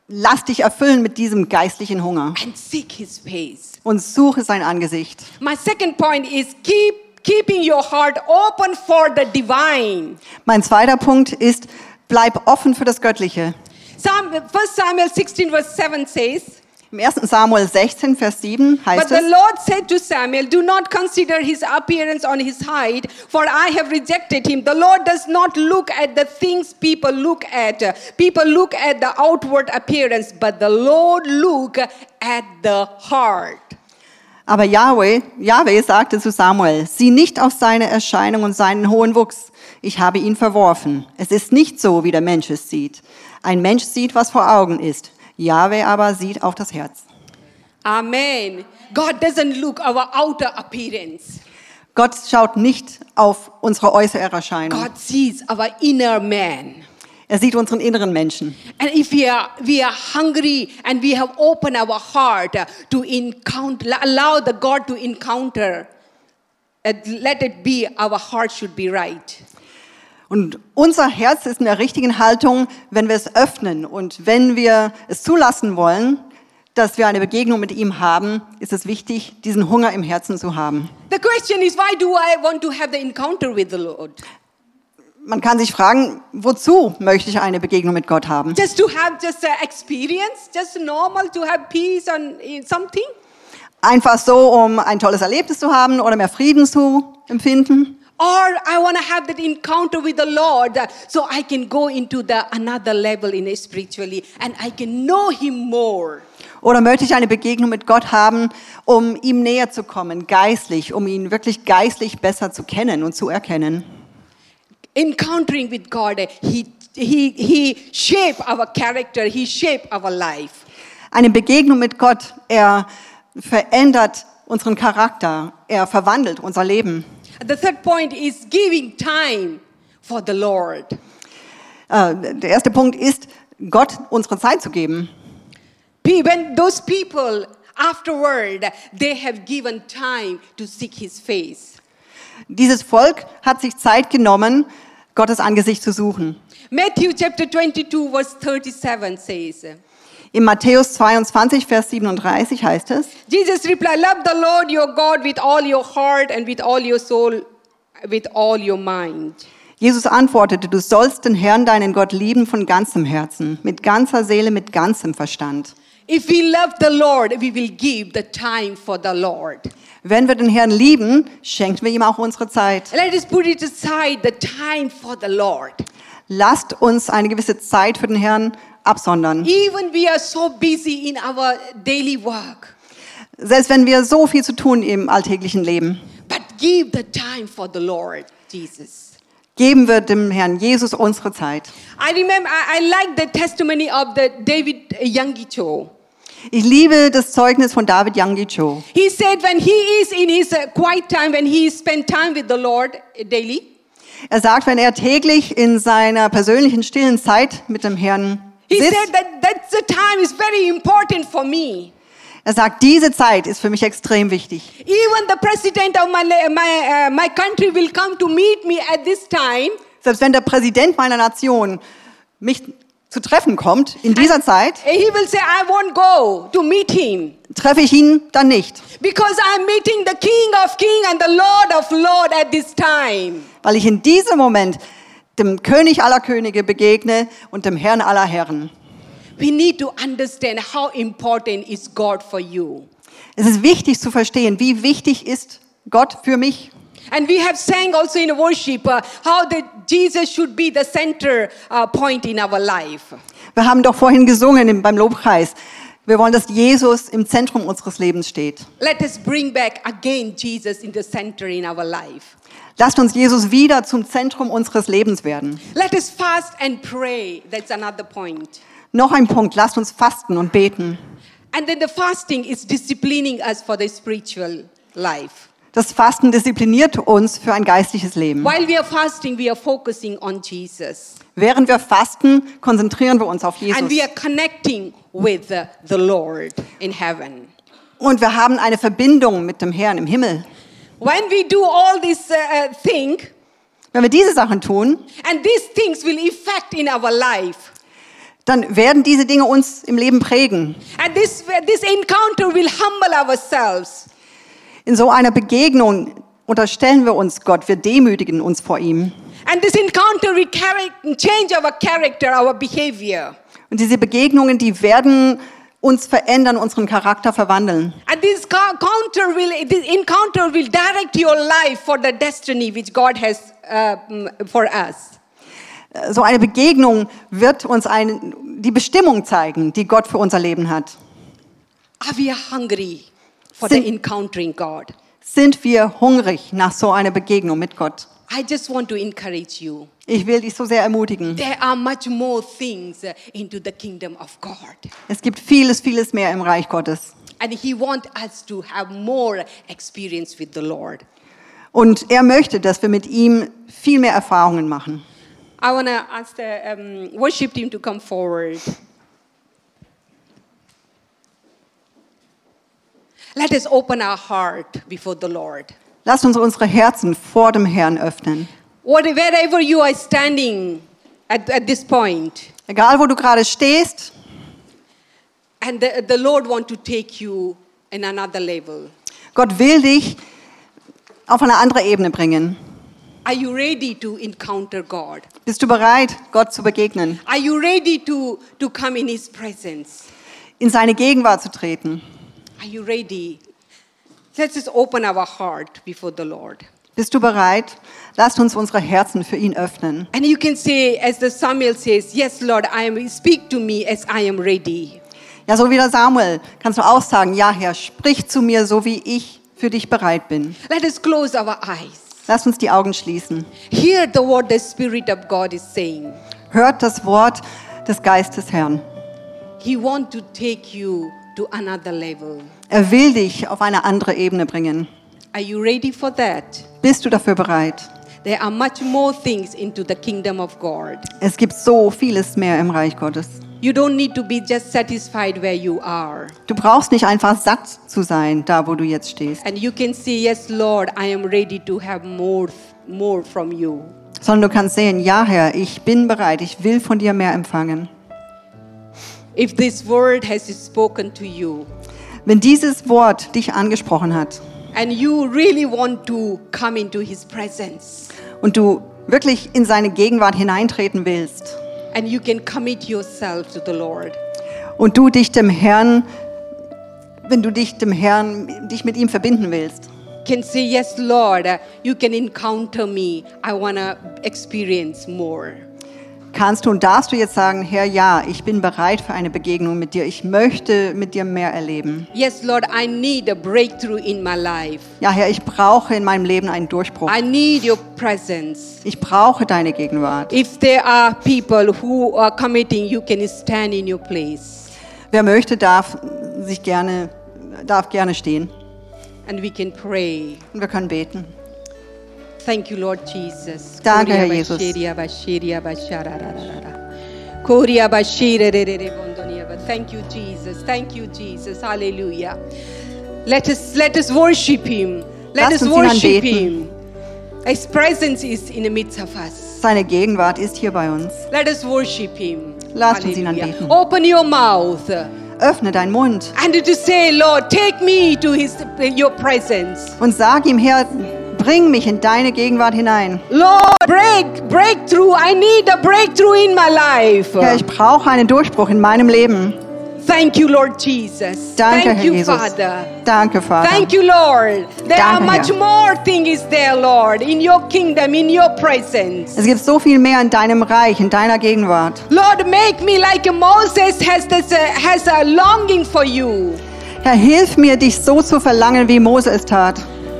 B: lass dich erfüllen mit diesem geistlichen Hunger
A: and seek his face.
B: und suche sein Angesicht.
A: My second point is keep keeping your heart open for the divine.
B: Mein zweiter Punkt ist, bleib offen für das Göttliche.
A: Psalm, 1 Samuel 16 verse 7 says,
B: Im 1. Samuel 16, Vers 7
A: But
B: heißt
A: the
B: es,
A: Lord said to Samuel, Do not consider his appearance on his height, for I have rejected him. The Lord does not look at the things people look at. People look at the outward appearance, but the Lord look at the heart.
B: aber Yahweh, Yahweh sagte zu Samuel, sieh nicht auf seine Erscheinung und seinen hohen Wuchs. Ich habe ihn verworfen. Es ist nicht so, wie der Mensch es sieht. Ein Mensch sieht, was vor Augen ist. Yahweh aber sieht auf das Herz.
A: Amen. God doesn't look our outer appearance.
B: Gott schaut nicht auf unsere äußere Erscheinung.
A: God sees our inner man.
B: Er sieht unseren inneren Menschen.
A: And if we are, we are hungry and we have opened our heart to encounter, allow the God to encounter, uh, let it be, our heart should be right.
B: Und unser Herz ist in der richtigen Haltung, wenn wir es öffnen und wenn wir es zulassen wollen, dass wir eine Begegnung mit ihm haben, ist es wichtig, diesen Hunger im Herzen zu haben.
A: The question is, why do I want to have the encounter with the Lord?
B: Man kann sich fragen, wozu möchte ich eine Begegnung mit Gott haben?
A: Just to have just an experience, just normal to have peace and uh, something?
B: Einfach so, um ein tolles Erlebnis zu haben oder mehr Frieden zu empfinden?
A: Or I want to have that encounter with the Lord so I can go into the another level in spiritually and I can know Him more.
B: Oder möchte ich eine Begegnung mit Gott haben, um ihm näher zu kommen, geistlich, um ihn wirklich geistlich besser zu kennen und zu erkennen?
A: Encountering with God, He He He shape our character. He shape our life.
B: Eine Begegnung mit Gott, er verändert unseren Charakter, er verwandelt unser Leben.
A: The third point is giving time for the Lord.
B: Äh, der erste Punkt ist, Gott unsere Zeit zu geben.
A: When those people afterward they have given time to seek His face.
B: Dieses Volk hat sich Zeit genommen, Gottes Angesicht zu suchen.
A: Matthew chapter 22 verse 37 says.
B: In Matthäus 22, Vers 37 heißt es,
A: Jesus replied, Love the Lord your God with all your heart and with all your soul, with all your mind.
B: Jesus antwortete, du sollst den Herrn, deinen Gott lieben von ganzem Herzen, mit ganzer Seele, mit ganzem Verstand.
A: If we love the Lord, we will give the time for the Lord.
B: Wenn wir den Herrn lieben, schenken wir ihm auch unsere Zeit.
A: Let us put it aside, the time for the Lord.
B: Lasst uns eine gewisse Zeit für den Herrn absondern.
A: Even we are so busy in our daily work,
B: Selbst wenn wir so viel zu tun im alltäglichen Leben.
A: but give the time for the Lord Jesus.
B: Geben wir dem Herrn Jesus unsere Zeit.
A: I remember, I, I like the testimony of the David Youngicho.
B: Ich liebe das Zeugnis von David Yangicho.
A: He said when he is in his uh, quiet time, when he spend time with the Lord uh, daily,
B: Er sagt, wenn er täglich in seiner persönlichen stillen Zeit mit dem Herrn
A: he
B: sitzt,
A: said that that's the time is very important for me.
B: er sagt, diese Zeit ist für mich extrem wichtig.
A: Even the president of my, la- my, uh, my country will come to meet me at this time.
B: Selbst wenn der Präsident meiner Nation mich zu treffen kommt, in dieser Zeit,
A: He will say, I won't go to meet him
B: treffe ich ihn dann nicht,
A: because I'm meeting the King of King and the Lord of Lord at this time.
B: weil ich in diesem Moment dem König aller Könige begegne und dem Herrn aller Herren.
A: We need to understand how important is God for you.
B: Es ist wichtig zu verstehen, wie wichtig ist Gott für mich.
A: And we have sang also in worship uh, how the Jesus should be the center uh, point in our life.
B: Wir haben doch vorhin gesungen im- beim Lobpreis. Wir wollen, dass Jesus im Zentrum unseres Lebens steht.
A: Let us bring back again Jesus in the center in our life.
B: Lasst uns Jesus wieder zum Zentrum unseres Lebens werden.
A: Let us fast and pray. That's another point.
B: Noch ein Punkt, lasst uns fasten und beten.
A: And then the fasting is disciplining us for the spiritual life.
B: Das Fasten diszipliniert uns für ein geistliches Leben.
A: While we are fasting, we are focusing on Jesus.
B: Während wir fasten, konzentrieren wir uns auf Jesus.
A: And we are connecting with uh, the Lord in heaven.
B: Und wir haben eine Verbindung mit dem Herrn im Himmel.
A: When we do all this uh, uh, thing,
B: Wenn wir diese Sachen tun,
A: and these things will affect in our life.
B: dann werden diese Dinge uns im Leben prägen.
A: And this, this encounter will humble ourselves.
B: In so einer Begegnung unterstellen wir uns Gott, wir demütigen uns vor ihm.
A: And this encounter will carry, change our character, our behavior.
B: Und diese Begegnungen, die werden uns verändern, unseren Charakter verwandeln.
A: And this co- encounter will, this encounter will direct your life for the destiny which God has for us.
B: So eine Begegnung wird uns ein, die Bestimmung zeigen, die Gott für unser Leben hat.
A: Are we hungry for
B: Sin-
A: the encountering God?
B: Sind wir hungrig nach so einer Begegnung mit Gott?
A: I just want to encourage you.
B: Ich will dich so sehr ermutigen.
A: There are much more things into the kingdom of God.
B: Es gibt vieles, vieles mehr im Reich Gottes.
A: And He wants us to have more experience with the Lord.
B: Und er möchte, dass wir mit ihm viel mehr Erfahrungen machen.
A: I want to ask the um, worship team to come forward. Let us open our heart before the Lord.
B: Lasst uns unsere Herzen vor dem Herrn öffnen.
A: Wherever you are standing at, at this point,
B: Egal, wo du gerade stehst,
A: and the, the Lord want to take you in another level.
B: Gott will dich auf eine andere Ebene bringen.
A: Are you ready to encounter God?
B: Bist du bereit, Gott zu begegnen,
A: Are you ready to, to come in His presence?
B: in seine Gegenwart zu treten?
A: Are you ready? Let's just open our heart before the Lord.
B: Bist du bereit? Lasst uns unsere Herzen für ihn öffnen.
A: And you can say, as the Samuel says, Yes, Lord, I am, speak to me as I am ready.
B: Ja, so wie der Samuel kannst du auch sagen, ja Herr, sprich zu mir, so wie ich für dich bereit bin.
A: Let us close our eyes.
B: Lasst uns die Augen schließen.
A: Hear the word the Spirit of God is saying.
B: Hört das Wort des Geistes Herrn.
A: He wants to take you.
B: Er will dich auf eine andere Ebene bringen.
A: Are you ready for that?
B: Bist du dafür bereit?
A: There are much more things into the kingdom of God.
B: Es gibt so vieles mehr im Reich Gottes.
A: You don't need to be just satisfied where you are.
B: Du brauchst nicht einfach satt zu sein, da wo du jetzt stehst,
A: And you can say, Yes, Lord, I am ready to have more, more from you.
B: sondern du kannst sehen, ja Herr, ich bin bereit, ich will von dir mehr empfangen.
A: If this word has spoken to you.
B: Wenn dieses Wort dich angesprochen hat.
A: And you really want to come into his presence.
B: Und du wirklich in seine Gegenwart hineintreten willst.
A: And you can commit yourself to the Lord,
B: und du dich dem Herrn, wenn du dich dem Herrn, dich mit ihm verbinden willst,
A: can say, Yes, Lord, uh, you can encounter me. I want to experience more.
B: Kannst du und darfst du jetzt sagen, Herr, ja, ich bin bereit für eine Begegnung mit dir. Ich möchte mit dir mehr erleben.
A: Yes, Lord, I need a breakthrough in my life.
B: Ja, Herr, ich brauche in meinem Leben einen Durchbruch.
A: I need your presence.
B: Ich brauche deine Gegenwart.
A: If there are people who are committing, you can stand in your place
B: Wer möchte, darf sich gerne, darf gerne stehen.
A: and we can pray.
B: Und wir können beten.
A: Thank you, Lord Jesus.
B: Danke, Herr Jesus.
A: Thank you, Jesus. Thank you, Jesus. Hallelujah. Let us let us worship Him. Let
B: Lasst
A: us worship. Him. His presence is in the midst of us.
B: Seine Gegenwart ist hier bei uns.
A: Let us worship Him.
B: Lasst uns ihn anbeten.
A: Open your mouth
B: Öffne deinen Mund
A: and to say, Lord, take me to His Your presence.
B: und sag ihm, Herr, bring mich in deine Gegenwart hinein.
A: Lord, break, breakthrough. I need a breakthrough in my life.
B: Herr, ich brauche einen Durchbruch in meinem Leben.
A: Thank you, Lord Jesus.
B: Danke,
A: Thank
B: Herr
A: you,
B: Jesus.
A: Father.
B: Danke, Vater.
A: Thank you, Lord. There are
B: Danke,
A: much
B: Herr.
A: more things there, Lord, in your kingdom, in your presence.
B: Es gibt so viel mehr in deinem Reich, in deiner Gegenwart.
A: Lord, make me like Moses has this, uh, has a longing for you.
B: Herr, hilf mir, dich so zu verlangen, wie Mose es tat.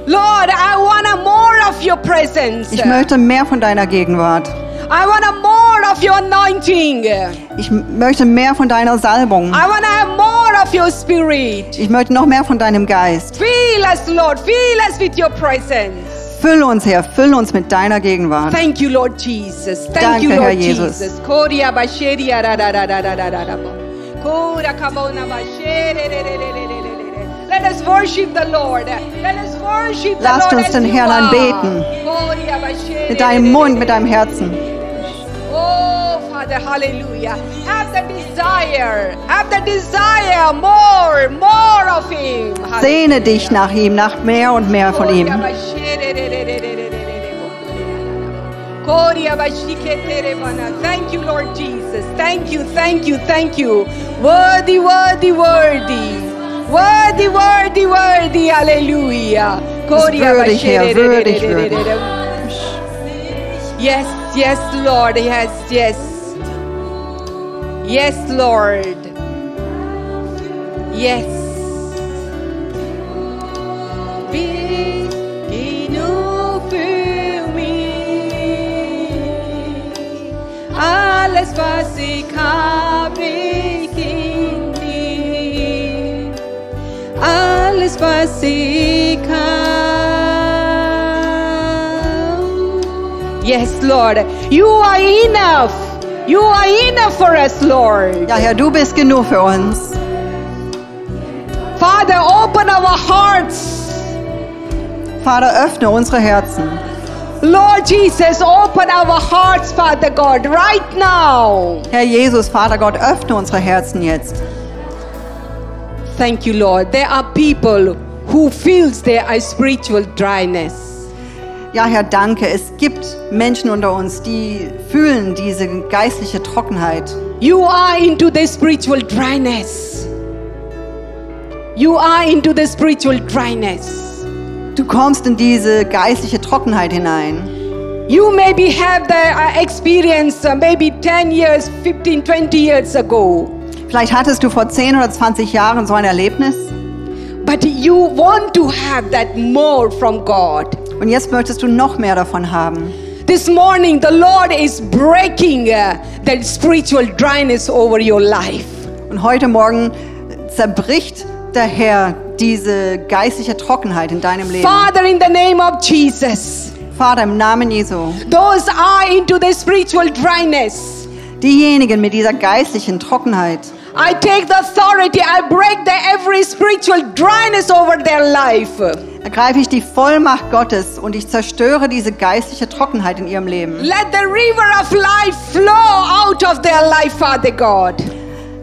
A: Lord, I want more of your presence.
B: Ich möchte mehr von deiner Gegenwart.
A: I want more of your anointing.
B: Ich möchte mehr von deiner Salbung.
A: I want to have more of your spirit.
B: Ich möchte noch mehr von deinem Geist.
A: Fill us, Lord. Fill us with your presence.
B: Füll uns, Herr, füll uns mit deiner Gegenwart.
A: Thank you, Lord Jesus. Thank
B: Danke,
A: you, Lord
B: Herr Jesus.
A: Jesus. Koria basheria ra ra ra ra ra ra ra ra. Kora kabona bashere re re re re
B: Lasst uns den Herrn anbeten. Mit deinem Mund, mit deinem Herzen.
A: Oh, Father, hallelujah. Have the desire. Have the desire more, more of Him.
B: Sehne dich nach ihm, nach mehr und mehr von ihm.
A: Thank you, Lord Jesus. Thank you, thank you, thank you. Worthy, worthy, worthy. Worthy, worthy, worthy. Hallelujah.
B: würdig, Herr, würdig, würdig.
A: Yes, yes, Lord. Yes, yes. Yes, Lord. Yes. Big genug für mich. Alles, was ich habe, Yes, Lord. You are enough. You are enough for us, Lord.
B: Ja, Herr, du bist genug für uns.
A: Father, open our hearts.
B: Vater, öffne unsere Herzen.
A: Lord Jesus, open our hearts, Father God, right now.
B: Herr Jesus, Vater Gott, öffne unsere Herzen jetzt.
A: Thank you, Lord. There are people who feels there are spiritual dryness.
B: Ja, Herr, danke. Es gibt Menschen unter uns, die fühlen diese geistliche Trockenheit.
A: You are into the spiritual dryness. You are into the spiritual dryness.
B: Du kommst in diese geistliche Trockenheit hinein.
A: You maybe have the uh, experience uh, maybe 10 years, 15, 20 years ago.
B: Vielleicht hattest du vor 10 oder 20 Jahren so ein Erlebnis
A: But you want to have that more from God.
B: und jetzt möchtest du noch mehr davon haben.
A: This morning, the Lord is breaking uh, that spiritual dryness over your life.
B: Und heute Morgen zerbricht der Herr diese geistliche Trockenheit in deinem Leben.
A: Father, in the name of Jesus,
B: Vater, im Namen Jesu,
A: those are into the spiritual dryness.
B: diejenigen mit dieser geistlichen Trockenheit,
A: I take the authority, I break the every spiritual dryness over their life.
B: ergreife ich die Vollmacht Gottes und ich zerstöre diese geistliche Trockenheit in ihrem Leben.
A: Let the river of life flow out of their life, Father God.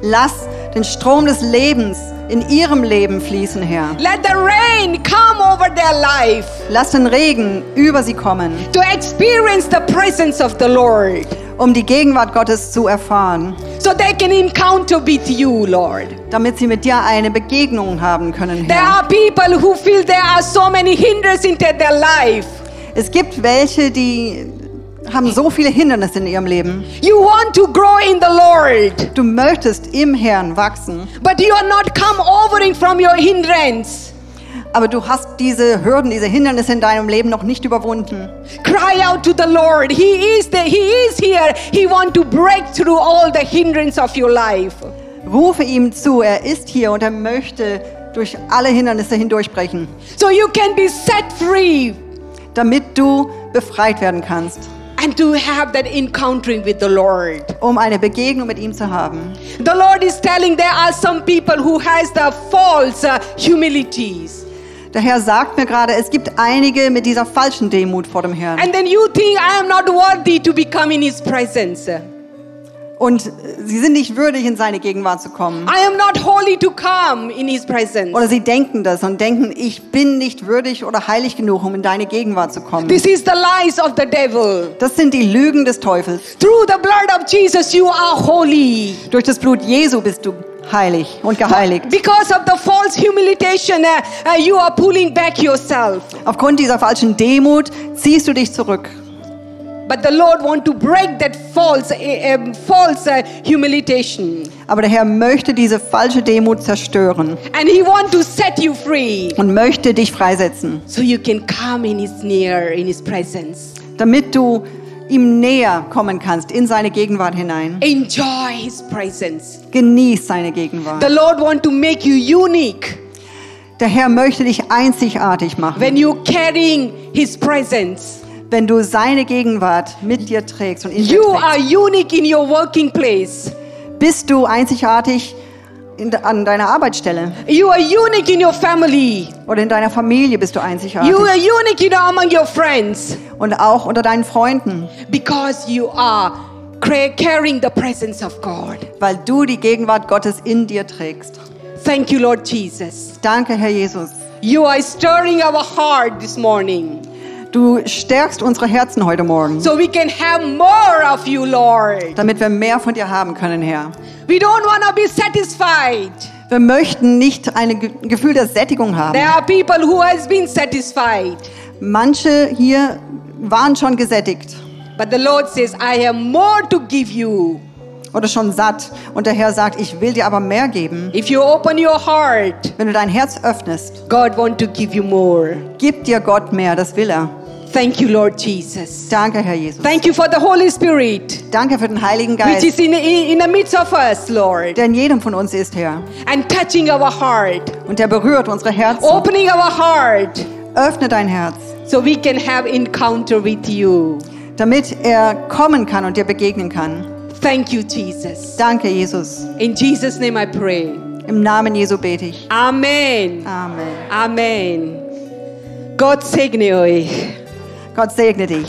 B: Lass den Strom des Lebens in ihrem Leben fließen, Herr.
A: Let the rain come over their life
B: Lass den Regen über sie kommen,
A: to experience the presence of the Lord
B: um die Gegenwart Gottes zu erfahren,
A: so they can encounter with you, Lord.
B: damit sie mit dir eine Begegnung haben können,
A: There
B: Herr.
A: are people who feel there are so many hindrances into their life.
B: Es gibt welche, die haben so viele Hindernisse in ihrem Leben.
A: You want to grow in the Lord,
B: Du möchtest im Herrn wachsen,
A: but you are not come overing from your hindrance.
B: aber du hast diese Hürden, diese Hindernisse in deinem Leben noch nicht überwunden.
A: Cry out to the Lord. He is there. He is here. He want to break through all the hindrance of your life.
B: Rufe ihm zu, er ist hier und er möchte durch alle Hindernisse hindurchbrechen,
A: So you can be set free
B: damit du befreit werden kannst,
A: and to have that encountering with the Lord.
B: um eine Begegnung mit ihm zu haben.
A: The Lord is telling there are some people who has the false uh, humilities.
B: Der Herr sagt mir gerade, es gibt einige mit dieser falschen Demut vor dem Herrn.
A: And then you think I am not worthy to become in his presence.
B: Und sie sind nicht würdig, in seine Gegenwart zu kommen.
A: I am not holy to come in his presence.
B: Oder sie denken das und denken, ich bin nicht würdig oder heilig genug, um in deine Gegenwart zu kommen.
A: This is the lies of the devil.
B: Das sind die Lügen des Teufels.
A: Through the blood of Jesus, you are holy.
B: Durch das Blut Jesu bist du heilig und geheiligt.
A: Because of the false humiliation, uh, uh, you are pulling back yourself.
B: Aufgrund dieser falschen Demut ziehst du dich zurück.
A: But the Lord want to break that false, um, false uh, humiliation,
B: Aber der Herr möchte diese falsche Demut zerstören
A: and He want to set you free,
B: und möchte dich freisetzen,
A: so you can come in His near, in His presence,
B: damit du ihm näher kommen kannst in seine Gegenwart hinein.
A: enjoy His presence.
B: Genieß seine
A: The
B: Gegenwart.
A: Lord want to make you unique
B: Der Herr möchte dich einzigartig machen,
A: when you carrying His presence.
B: Wenn du seine Gegenwart mit dir trägst und in dir
A: You
B: trägst.
A: are unique in your working place.
B: Bist du einzigartig in, an deiner Arbeitsstelle
A: You are unique in your family.
B: oder in deiner Familie bist du einzigartig
A: You are unique, know, among your friends
B: und auch unter deinen Freunden,
A: because you are cra- carrying the presence of God.
B: weil du die Gegenwart Gottes in dir trägst.
A: Thank you, Lord Jesus.
B: Danke, Herr Jesus.
A: You are stirring our heart this morning
B: Du stärkst unsere Herzen heute Morgen,
A: so we can have more of you, Lord.
B: damit wir mehr von dir haben können, Herr.
A: We don't want to be satisfied.
B: Wir möchten nicht ein Ge Gefühl der Sättigung haben.
A: There are people who has been satisfied,
B: Manche hier waren schon gesättigt
A: but the Lord says, I have more to give you.
B: oder schon satt und der Herr sagt, ich will dir aber mehr geben.
A: If you open your heart,
B: Wenn du dein Herz öffnest,
A: God want to give you more.
B: gib dir Gott mehr, das will er.
A: Thank you, Lord Jesus.
B: Danke, Herr Jesus.
A: Thank you for the Holy Spirit,
B: Danke für den Heiligen
A: which
B: Geist,
A: is in, in, in the midst of us, Lord,
B: der in jedem von uns ist, Herr.
A: and touching our heart,
B: Und der berührt unsere Herzen.
A: opening our heart,
B: Öffne dein Herz,
A: so we can have encounter with you.
B: damit er kommen kann und dir begegnen kann.
A: Thank you, Jesus.
B: Danke, Jesus.
A: In Jesus' name I pray.
B: Im Namen Jesu bete ich.
A: Amen.
B: Amen.
A: Amen. Gott segne euch.
B: Gott segne dich.